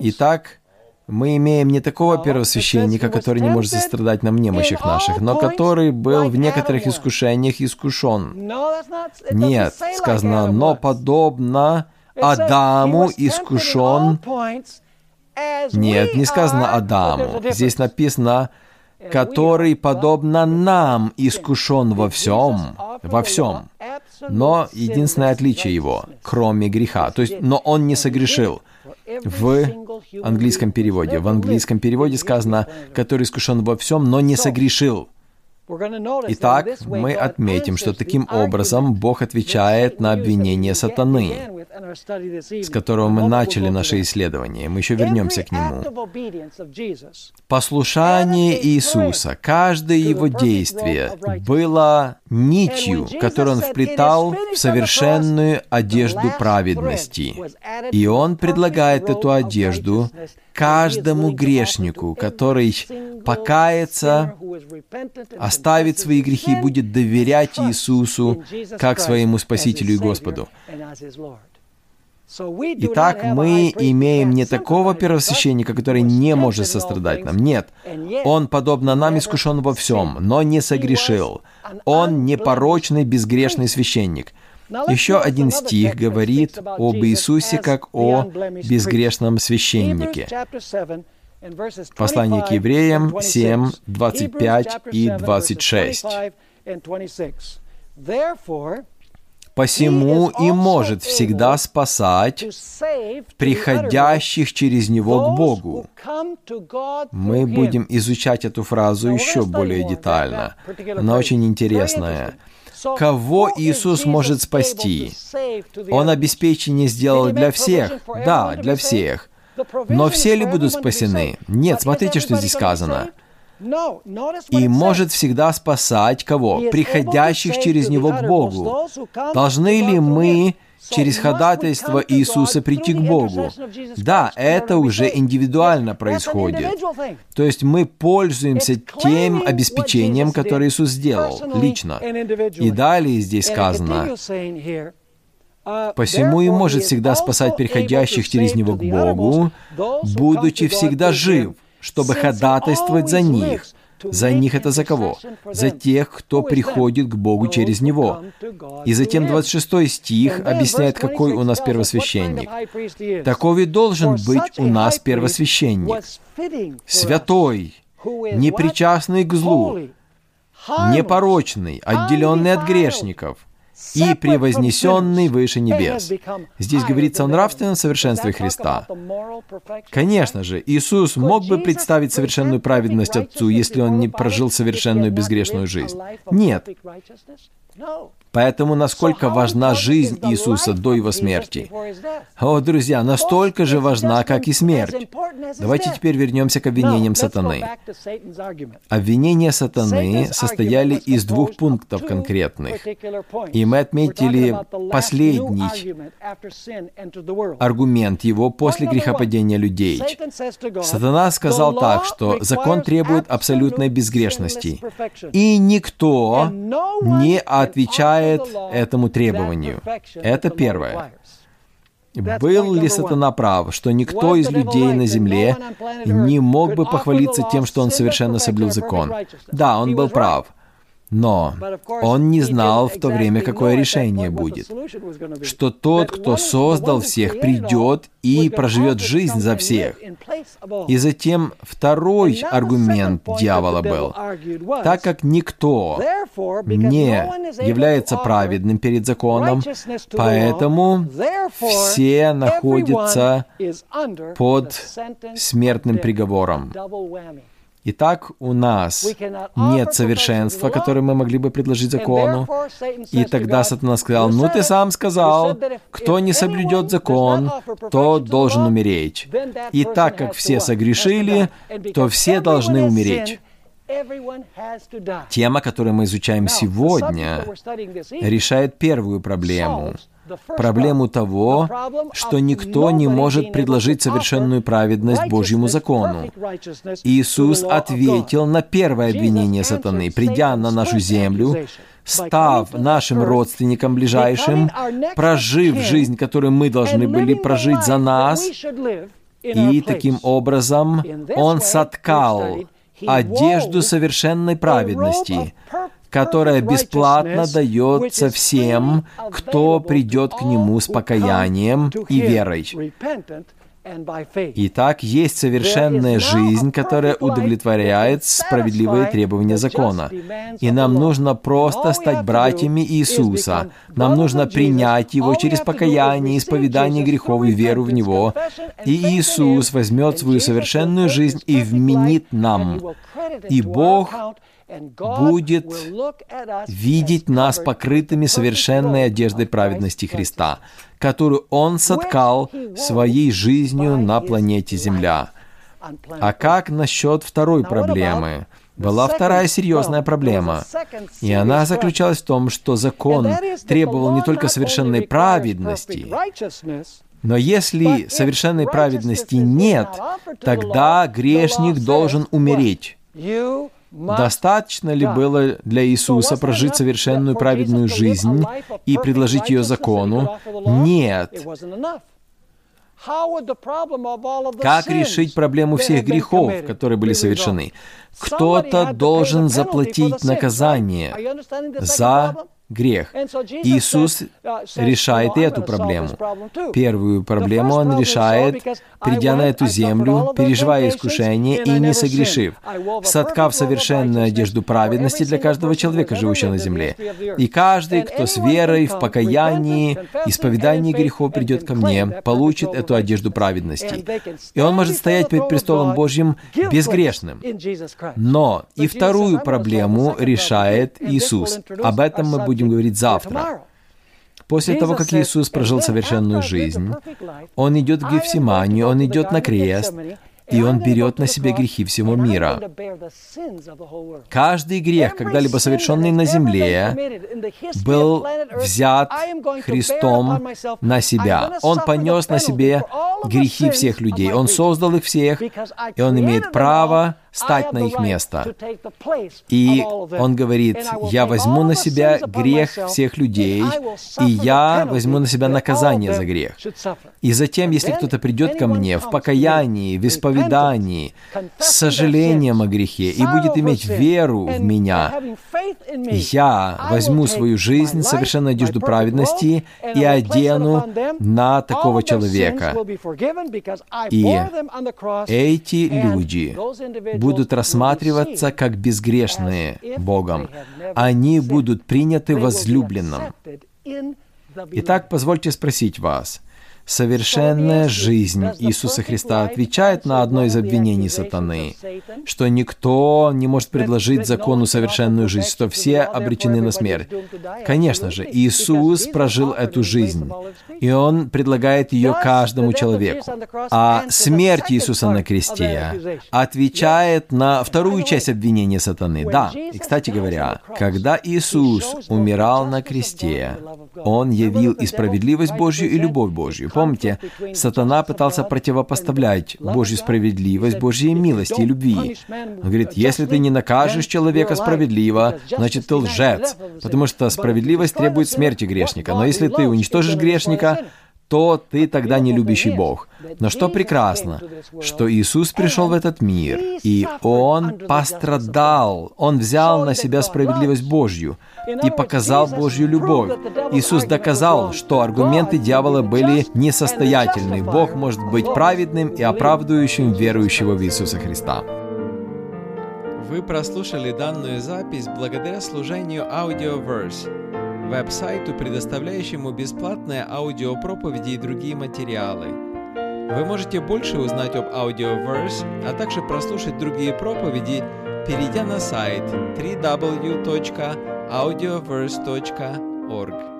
Итак, мы имеем не такого первосвященника, который не может сострадать нам немощах наших, но который был в некоторых искушениях искушен. Нет, сказано, но подобно Адаму искушен. Нет, не сказано Адаму. Здесь написано, который, подобно нам, искушен во всем, во всем. Но единственное отличие его, кроме греха, то есть, но он не согрешил в английском переводе. В английском переводе сказано, который искушен во всем, но не согрешил. Итак, мы отметим, что таким образом Бог отвечает на обвинение сатаны, с которого мы начали наше исследование. Мы еще вернемся к нему. Послушание Иисуса, каждое его действие было нитью, которую он вплетал в совершенную одежду праведности. И он предлагает эту одежду каждому грешнику, который покается, оставит свои грехи, будет доверять Иисусу как своему Спасителю и Господу. Итак, мы имеем не такого первосвященника, который не может сострадать нам. Нет, он, подобно нам, искушен во всем, но не согрешил. Он непорочный, безгрешный священник. Еще один стих говорит об Иисусе как о безгрешном священнике. Послание к евреям 7, 25 и 26. Посему и может всегда спасать приходящих через Него к Богу. Мы будем изучать эту фразу еще более детально. Она очень интересная. Кого Иисус может спасти? Он обеспечение сделал для всех. Да, для всех. Но все ли будут спасены? Нет, смотрите, что здесь сказано. И может всегда спасать кого? Приходящих через Него к Богу. Должны ли мы через ходатайство Иисуса прийти к Богу. Да, это уже индивидуально происходит. То есть мы пользуемся тем обеспечением, которое Иисус сделал лично. И далее здесь сказано, Посему и может всегда спасать приходящих через него к Богу, будучи всегда жив, чтобы ходатайствовать за них. За них это за кого? За тех, кто приходит к Богу через него. И затем 26 стих объясняет, какой у нас первосвященник. Таков и должен быть у нас первосвященник. Святой, непричастный к злу, непорочный, отделенный от грешников, и превознесенный выше небес. Здесь говорится о нравственном совершенстве Христа. Конечно же, Иисус мог бы представить совершенную праведность Отцу, если Он не прожил совершенную безгрешную жизнь. Нет. Поэтому насколько важна жизнь Иисуса до Его смерти? О, друзья, настолько же важна, как и смерть. Давайте теперь вернемся к обвинениям сатаны. Обвинения сатаны состояли из двух пунктов конкретных. И мы отметили последний аргумент его после грехопадения людей. Сатана сказал так, что закон требует абсолютной безгрешности, и никто не отвечает отвечает этому требованию. Это первое. Был ли сатана прав, что никто из людей на земле не мог бы похвалиться тем, что он совершенно соблюл закон? Да, он был прав. Но он не знал в то время, какое решение будет. Что тот, кто создал всех, придет и проживет жизнь за всех. И затем второй аргумент дьявола был, так как никто не является праведным перед законом, поэтому все находятся под смертным приговором. Итак, у нас нет совершенства, которое мы могли бы предложить закону. И тогда Сатана сказал, ну ты сам сказал, кто не соблюдет закон, то должен умереть. И так как все согрешили, то все должны умереть. Тема, которую мы изучаем сегодня, решает первую проблему проблему того, что никто не может предложить совершенную праведность Божьему закону. Иисус ответил на первое обвинение сатаны, придя на нашу землю, став нашим родственником ближайшим, прожив жизнь, которую мы должны были прожить за нас, и таким образом Он соткал одежду совершенной праведности, которая бесплатно дается всем, кто придет к Нему с покаянием и верой. Итак, есть совершенная жизнь, которая удовлетворяет справедливые требования закона. И нам нужно просто стать братьями Иисуса. Нам нужно принять Его через покаяние, исповедание грехов и веру в Него. И Иисус возьмет свою совершенную жизнь и вменит нам. И Бог будет видеть нас покрытыми совершенной одеждой праведности Христа, которую Он соткал своей жизнью на планете Земля. А как насчет второй проблемы? Была вторая серьезная проблема, и она заключалась в том, что закон требовал не только совершенной праведности, но если совершенной праведности нет, тогда грешник должен умереть. Достаточно ли было для Иисуса прожить совершенную праведную жизнь и предложить ее закону? Нет. Как решить проблему всех грехов, которые были совершены? Кто-то должен заплатить наказание за грех. Иисус uh, решает и эту проблему. Первую проблему Он решает, придя на эту землю, переживая искушение и не согрешив, соткав совершенную одежду праведности для каждого человека, живущего на земле. И каждый, кто с верой, в покаянии, исповедании грехов придет ко мне, получит эту одежду праведности. И он может стоять перед престолом Божьим безгрешным. Но и вторую проблему решает Иисус. Об этом мы будем будем говорить завтра. После того, как Иисус прожил совершенную жизнь, Он идет к Гефсиманию, Он идет на крест, и Он берет на себя грехи всего мира. Каждый грех, когда-либо совершенный на земле, был взят Христом на себя. Он понес на себе грехи всех людей. Он создал их всех, и Он имеет право стать на их место. И он говорит, я возьму на себя грех всех людей, и я возьму на себя наказание за грех. И затем, если кто-то придет ко мне в покаянии, в исповедании, с сожалением о грехе и будет иметь веру в меня, я возьму свою жизнь, совершенно одежду праведности и одену на такого человека. И эти люди будут рассматриваться как безгрешные Богом. Они будут приняты возлюбленным. Итак, позвольте спросить вас, Совершенная жизнь Иисуса Христа отвечает на одно из обвинений сатаны, что никто не может предложить закону совершенную жизнь, что все обречены на смерть. Конечно же, Иисус прожил эту жизнь, и Он предлагает ее каждому человеку. А смерть Иисуса на кресте отвечает на вторую часть обвинения сатаны. Да, и, кстати говоря, когда Иисус умирал на кресте, Он явил и справедливость Божью, и любовь Божью. Помните, сатана пытался противопоставлять Божью справедливость, Божьей милости и любви. Он говорит, если ты не накажешь человека справедливо, значит ты лжец, потому что справедливость требует смерти грешника. Но если ты уничтожишь грешника, то ты тогда не любящий Бог. Но что прекрасно, что Иисус пришел в этот мир, и Он пострадал, Он взял на себя справедливость Божью и показал Божью любовь. Иисус доказал, что аргументы дьявола были несостоятельны. Бог может быть праведным и оправдывающим верующего в Иисуса Христа. Вы прослушали данную запись благодаря служению Audioverse веб-сайту, предоставляющему бесплатные аудиопроповеди и другие материалы. Вы можете больше узнать об Audioverse, а также прослушать другие проповеди, перейдя на сайт audioverse.org.